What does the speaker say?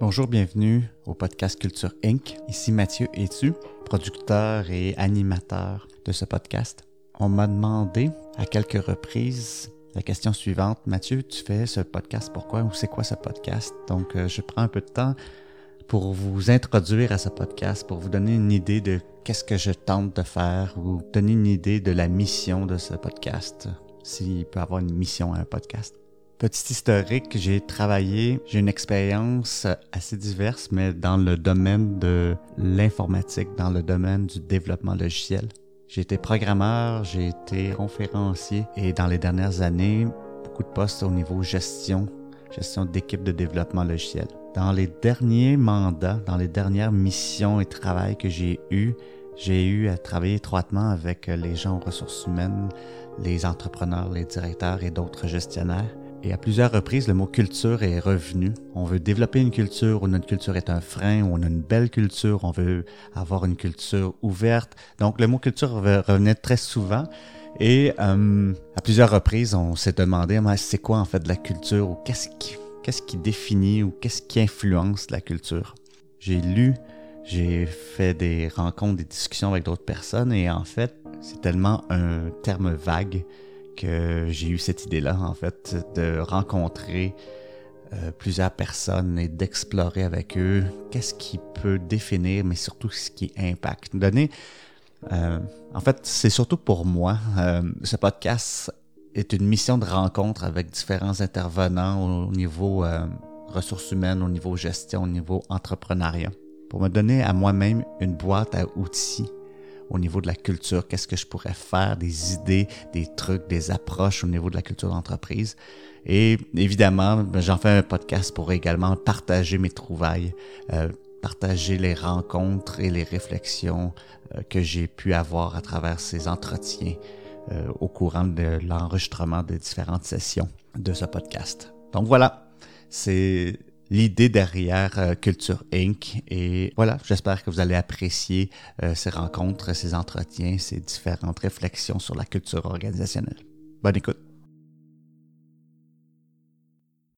Bonjour, bienvenue au podcast Culture Inc. Ici Mathieu Etu, producteur et animateur de ce podcast. On m'a demandé à quelques reprises la question suivante. Mathieu, tu fais ce podcast pourquoi ou c'est quoi ce podcast? Donc, euh, je prends un peu de temps pour vous introduire à ce podcast, pour vous donner une idée de qu'est-ce que je tente de faire ou donner une idée de la mission de ce podcast, s'il peut avoir une mission à un podcast. Petit historique, j'ai travaillé, j'ai une expérience assez diverse, mais dans le domaine de l'informatique, dans le domaine du développement logiciel. J'ai été programmeur, j'ai été conférencier et dans les dernières années, beaucoup de postes au niveau gestion, gestion d'équipe de développement logiciel. Dans les derniers mandats, dans les dernières missions et travails que j'ai eus, j'ai eu à travailler étroitement avec les gens aux ressources humaines, les entrepreneurs, les directeurs et d'autres gestionnaires. Et à plusieurs reprises, le mot culture est revenu. On veut développer une culture où notre culture est un frein, où on a une belle culture, on veut avoir une culture ouverte. Donc le mot culture revenait très souvent. Et euh, à plusieurs reprises, on s'est demandé, c'est quoi en fait de la culture ou qu'est-ce qui définit ou qu'est-ce qui influence la culture? J'ai lu, j'ai fait des rencontres, des discussions avec d'autres personnes et en fait, c'est tellement un terme vague que j'ai eu cette idée-là, en fait, de rencontrer euh, plusieurs personnes et d'explorer avec eux qu'est-ce qui peut définir, mais surtout ce qui impacte. Donner, euh, en fait, c'est surtout pour moi. Euh, ce podcast est une mission de rencontre avec différents intervenants au niveau ressources humaines, au niveau gestion, au niveau entrepreneuriat, pour me donner à moi-même une boîte à outils au niveau de la culture, qu'est-ce que je pourrais faire, des idées, des trucs, des approches au niveau de la culture d'entreprise. Et évidemment, ben, j'en fais un podcast pour également partager mes trouvailles, euh, partager les rencontres et les réflexions euh, que j'ai pu avoir à travers ces entretiens euh, au courant de l'enregistrement des différentes sessions de ce podcast. Donc voilà, c'est l'idée derrière euh, Culture Inc. Et voilà, j'espère que vous allez apprécier euh, ces rencontres, ces entretiens, ces différentes réflexions sur la culture organisationnelle. Bonne écoute.